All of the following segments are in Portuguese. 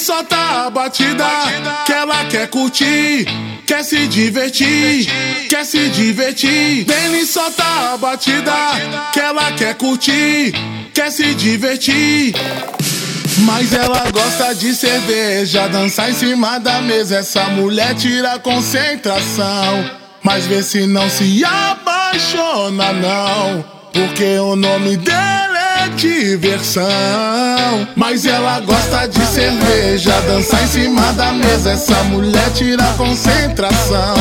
Solta a batida, que ela quer curtir, quer se divertir, quer se divertir. Denis solta a batida, que ela quer curtir, quer se divertir. Mas ela gosta de cerveja, dançar em cima da mesa. Essa mulher tira concentração. Mas vê se não se apaixona, não. Porque o nome dela é diversão. Mas ela gosta de cerveja, dançar em cima da mesa. Essa mulher tira concentração.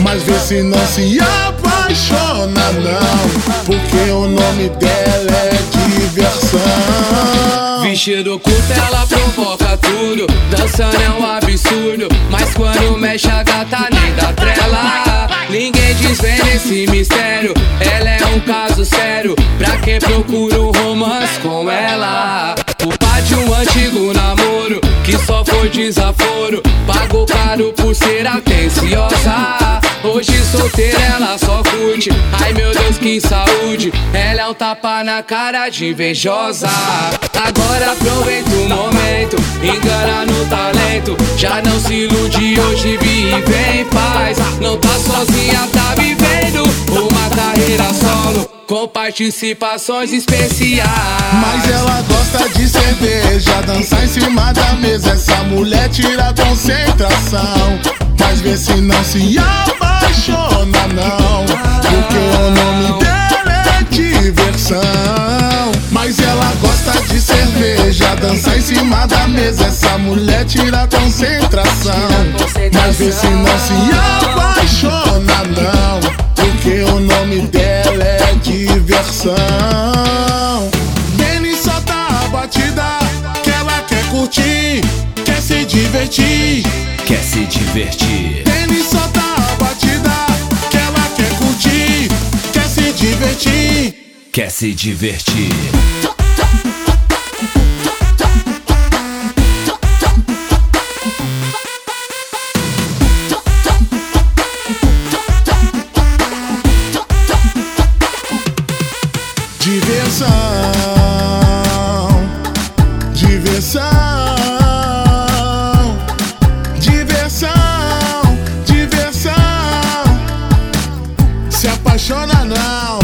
Mas vê se não se apaixona, não. Porque o nome dela é diversão. Vestido curto, ela provoca tudo. Dançando é um absurdo. Mas quando mexe a gata nem dá trela. Ninguém desvenda esse mistério. Ela é um caso sério. Pra quem procura um romance com ela. Foi desaforo. Pagou caro por ser atenciosa. Hoje solteira ela só curte. Ai meu Deus, que saúde. Ela é um tapa na cara de invejosa. Agora aproveita o momento, engana no talento. Já não se ilude, hoje vive em paz. Não tá sozinha, tá vivendo uma carreira solo. Com participações especiais. Mas ela gosta de cerveja, dançar em cima da mesa. Essa mulher tira concentração. Mas vê se não se apaixona, não. Porque o nome dela é diversão. Mas ela gosta de cerveja, dançar em cima da mesa. Essa mulher tira concentração. Mas vê se não se apaixona, não. Porque o nome dela é diversão. se divertir. Quer se divertir? Tênis solta a batida que ela quer curtir. Quer se divertir? Quer se divertir? Diversão. funciona não.